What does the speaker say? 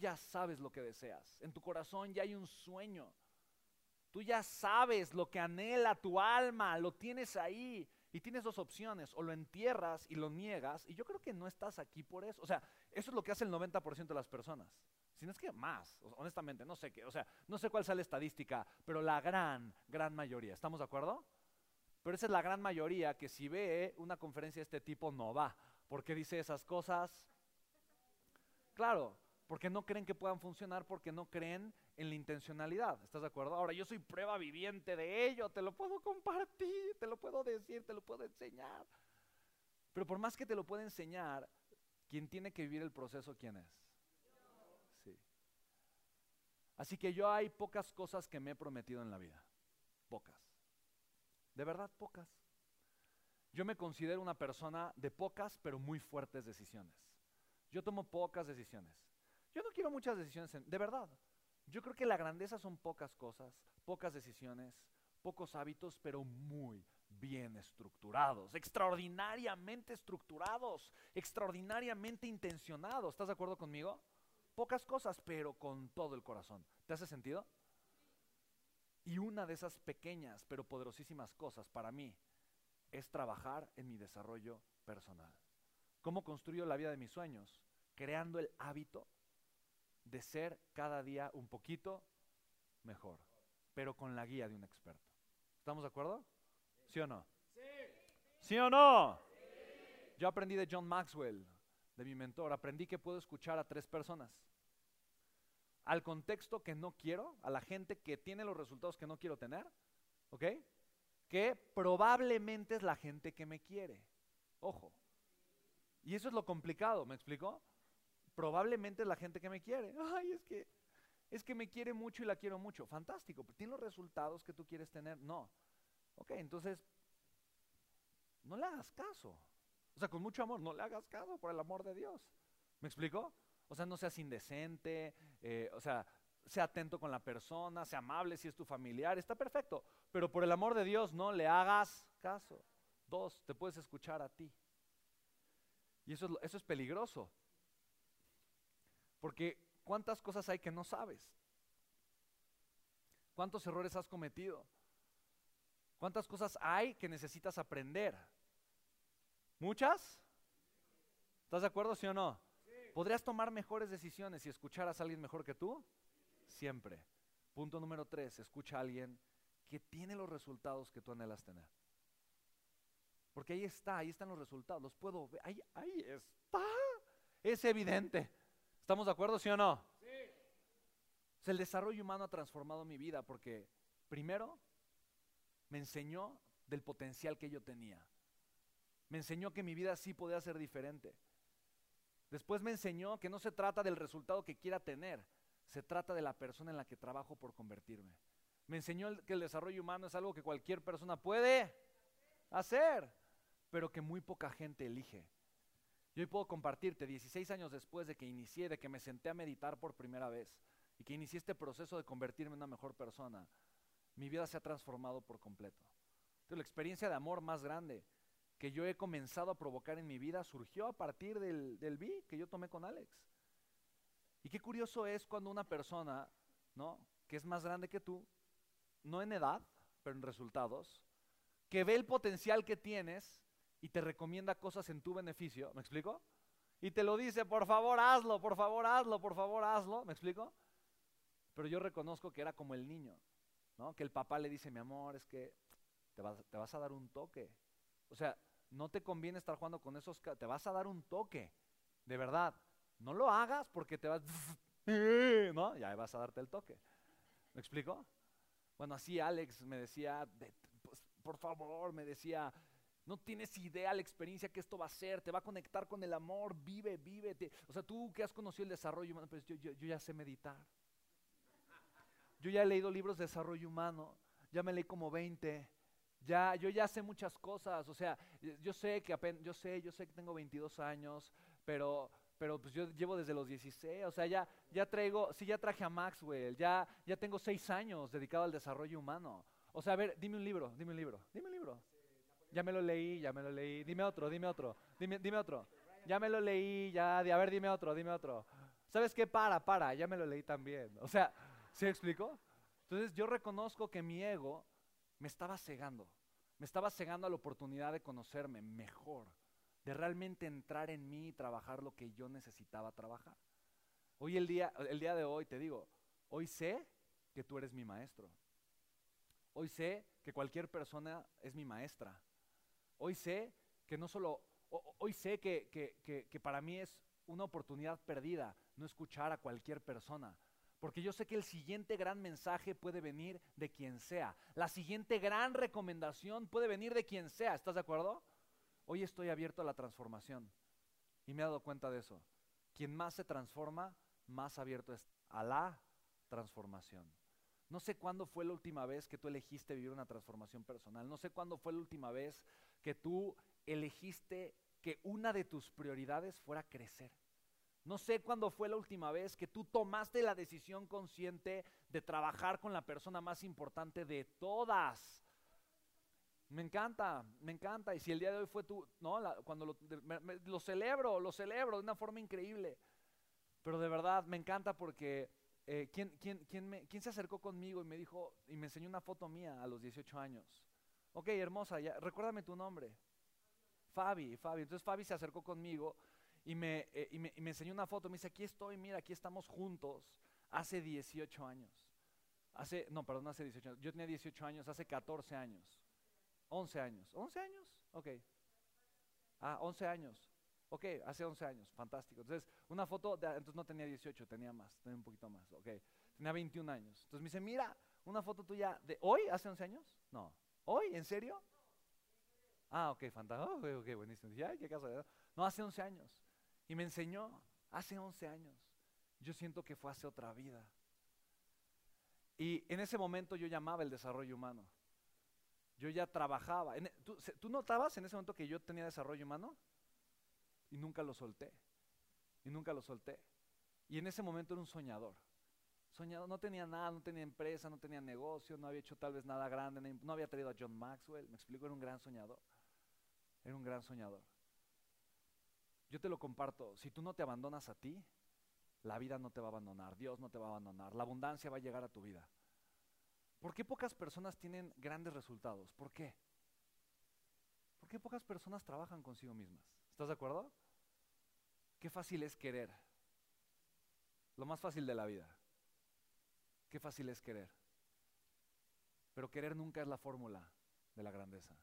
ya sabes lo que deseas. En tu corazón ya hay un sueño. Tú ya sabes lo que anhela tu alma, lo tienes ahí. Y tienes dos opciones, o lo entierras y lo niegas, y yo creo que no estás aquí por eso. O sea, eso es lo que hace el 90% de las personas. Si no es que más, honestamente, no sé qué, o sea, no sé cuál sea la estadística, pero la gran, gran mayoría, ¿estamos de acuerdo? Pero esa es la gran mayoría que si ve una conferencia de este tipo no va. ¿Por qué dice esas cosas? Claro, porque no creen que puedan funcionar, porque no creen en la intencionalidad. ¿Estás de acuerdo? Ahora, yo soy prueba viviente de ello, te lo puedo compartir, te lo puedo decir, te lo puedo enseñar. Pero por más que te lo pueda enseñar, quien tiene que vivir el proceso, ¿quién es? Sí. Así que yo hay pocas cosas que me he prometido en la vida. Pocas. De verdad, pocas. Yo me considero una persona de pocas, pero muy fuertes decisiones. Yo tomo pocas decisiones. Yo no quiero muchas decisiones, de verdad. Yo creo que la grandeza son pocas cosas, pocas decisiones, pocos hábitos, pero muy bien estructurados, extraordinariamente estructurados, extraordinariamente intencionados. ¿Estás de acuerdo conmigo? Pocas cosas, pero con todo el corazón. ¿Te hace sentido? Y una de esas pequeñas pero poderosísimas cosas para mí es trabajar en mi desarrollo personal. ¿Cómo construyo la vida de mis sueños? Creando el hábito de ser cada día un poquito mejor, pero con la guía de un experto. ¿Estamos de acuerdo? ¿Sí o no? Sí. ¿Sí o no? Yo aprendí de John Maxwell, de mi mentor, aprendí que puedo escuchar a tres personas. Al contexto que no quiero, a la gente que tiene los resultados que no quiero tener, ¿ok? Que probablemente es la gente que me quiere. Ojo. Y eso es lo complicado, ¿me explicó? Probablemente es la gente que me quiere. Ay, es que, es que me quiere mucho y la quiero mucho. Fantástico, pero ¿tiene los resultados que tú quieres tener? No. Ok, entonces, no le hagas caso. O sea, con mucho amor, no le hagas caso por el amor de Dios. ¿Me explico? O sea, no seas indecente, eh, o sea, sea atento con la persona, sea amable si es tu familiar, está perfecto. Pero por el amor de Dios, no le hagas caso. Dos, te puedes escuchar a ti. Y eso eso es peligroso. Porque ¿cuántas cosas hay que no sabes? ¿Cuántos errores has cometido? ¿Cuántas cosas hay que necesitas aprender? ¿Muchas? ¿Estás de acuerdo, sí o no? ¿Podrías tomar mejores decisiones si escucharas a alguien mejor que tú? Siempre. Punto número tres, escucha a alguien que tiene los resultados que tú anhelas tener. Porque ahí está, ahí están los resultados, los puedo ver, ahí, ahí está. Es evidente. ¿Estamos de acuerdo, sí o no? Sí. el desarrollo humano ha transformado mi vida porque, primero, me enseñó del potencial que yo tenía. Me enseñó que mi vida sí podía ser diferente. Después me enseñó que no se trata del resultado que quiera tener, se trata de la persona en la que trabajo por convertirme. Me enseñó que el desarrollo humano es algo que cualquier persona puede hacer, pero que muy poca gente elige. Yo hoy puedo compartirte 16 años después de que inicié, de que me senté a meditar por primera vez y que inicié este proceso de convertirme en una mejor persona, mi vida se ha transformado por completo. Entonces, la experiencia de amor más grande que yo he comenzado a provocar en mi vida surgió a partir del, del que yo tomé con Alex. Y qué curioso es cuando una persona, ¿no? Que es más grande que tú, no en edad, pero en resultados, que ve el potencial que tienes y te recomienda cosas en tu beneficio, ¿me explico? Y te lo dice, por favor hazlo, por favor hazlo, por favor hazlo, ¿me explico? Pero yo reconozco que era como el niño, ¿no? Que el papá le dice, mi amor, es que te vas, te vas a dar un toque. O sea, no te conviene estar jugando con esos, te vas a dar un toque, de verdad. No lo hagas porque te vas, ¿no? Ya vas a darte el toque. ¿Me explico? Bueno, así Alex me decía, pues, por favor, me decía, no tienes idea la experiencia que esto va a ser, te va a conectar con el amor, vive, vive. o sea, tú que has conocido el desarrollo humano, pues yo, yo, ya sé meditar. Yo ya he leído libros de desarrollo humano, ya me leí como 20, ya, yo ya sé muchas cosas, o sea, yo sé que apenas, yo sé, yo sé que tengo 22 años, pero, pero pues yo llevo desde los 16, o sea, ya, ya traigo, sí, ya traje a Maxwell, ya, ya tengo 6 años dedicado al desarrollo humano. O sea, a ver, dime un libro, dime un libro, dime un libro. Ya me lo leí, ya me lo leí. Dime otro, dime otro, dime, dime otro. Ya me lo leí, ya, a ver, dime otro, dime otro. ¿sabes qué? Para, para, ya me lo leí también. O sea, ¿se explicó? Entonces yo reconozco que mi ego me estaba cegando, me estaba cegando a la oportunidad de conocerme mejor, de realmente entrar en mí y trabajar lo que yo necesitaba trabajar. Hoy el día, el día de hoy te digo, hoy sé que tú eres mi maestro. Hoy sé que cualquier persona es mi maestra. Hoy sé que no solo, hoy sé que, que para mí es una oportunidad perdida no escuchar a cualquier persona. Porque yo sé que el siguiente gran mensaje puede venir de quien sea. La siguiente gran recomendación puede venir de quien sea. ¿Estás de acuerdo? Hoy estoy abierto a la transformación. Y me he dado cuenta de eso. Quien más se transforma, más abierto es a la transformación. No sé cuándo fue la última vez que tú elegiste vivir una transformación personal. No sé cuándo fue la última vez que tú elegiste que una de tus prioridades fuera crecer. No sé cuándo fue la última vez que tú tomaste la decisión consciente de trabajar con la persona más importante de todas. Me encanta, me encanta. Y si el día de hoy fue tú, no, cuando lo, celebro, lo celebro de una forma increíble. Pero de verdad me encanta porque eh, ¿quién, quién, quién, me, ¿quién, se acercó conmigo y me dijo y me enseñó una foto mía a los 18 años? Ok, hermosa, ya, recuérdame tu nombre. Fabi, Fabi. Entonces Fabi se acercó conmigo y me, eh, y me, y me enseñó una foto. Me dice, aquí estoy, mira, aquí estamos juntos hace 18 años. Hace, no, perdón, hace 18 años. Yo tenía 18 años, hace 14 años. 11 años. ¿11 años? Ok. Ah, 11 años. Ok, hace 11 años, fantástico. Entonces, una foto, de, entonces no tenía 18, tenía más, tenía un poquito más, ok. Tenía 21 años. Entonces me dice, mira, una foto tuya de hoy, hace 11 años. No, ¿hoy? ¿En serio? Ah, ok, fantástico, ok, okay buenísimo. Qué caso. No, hace 11 años. Y me enseñó, hace 11 años. Yo siento que fue hace otra vida. Y en ese momento yo llamaba el desarrollo humano. Yo ya trabajaba. E, ¿tú, ¿Tú notabas en ese momento que yo tenía desarrollo humano? Y nunca lo solté. Y nunca lo solté. Y en ese momento era un soñador. Soñador, no tenía nada, no tenía empresa, no tenía negocio, no había hecho tal vez nada grande, no había traído a John Maxwell. Me explico, era un gran soñador. Era un gran soñador. Yo te lo comparto, si tú no te abandonas a ti, la vida no te va a abandonar, Dios no te va a abandonar, la abundancia va a llegar a tu vida. ¿Por qué pocas personas tienen grandes resultados? ¿Por qué? ¿Por qué pocas personas trabajan consigo mismas? ¿Estás de acuerdo? Qué fácil es querer. Lo más fácil de la vida. Qué fácil es querer. Pero querer nunca es la fórmula de la grandeza.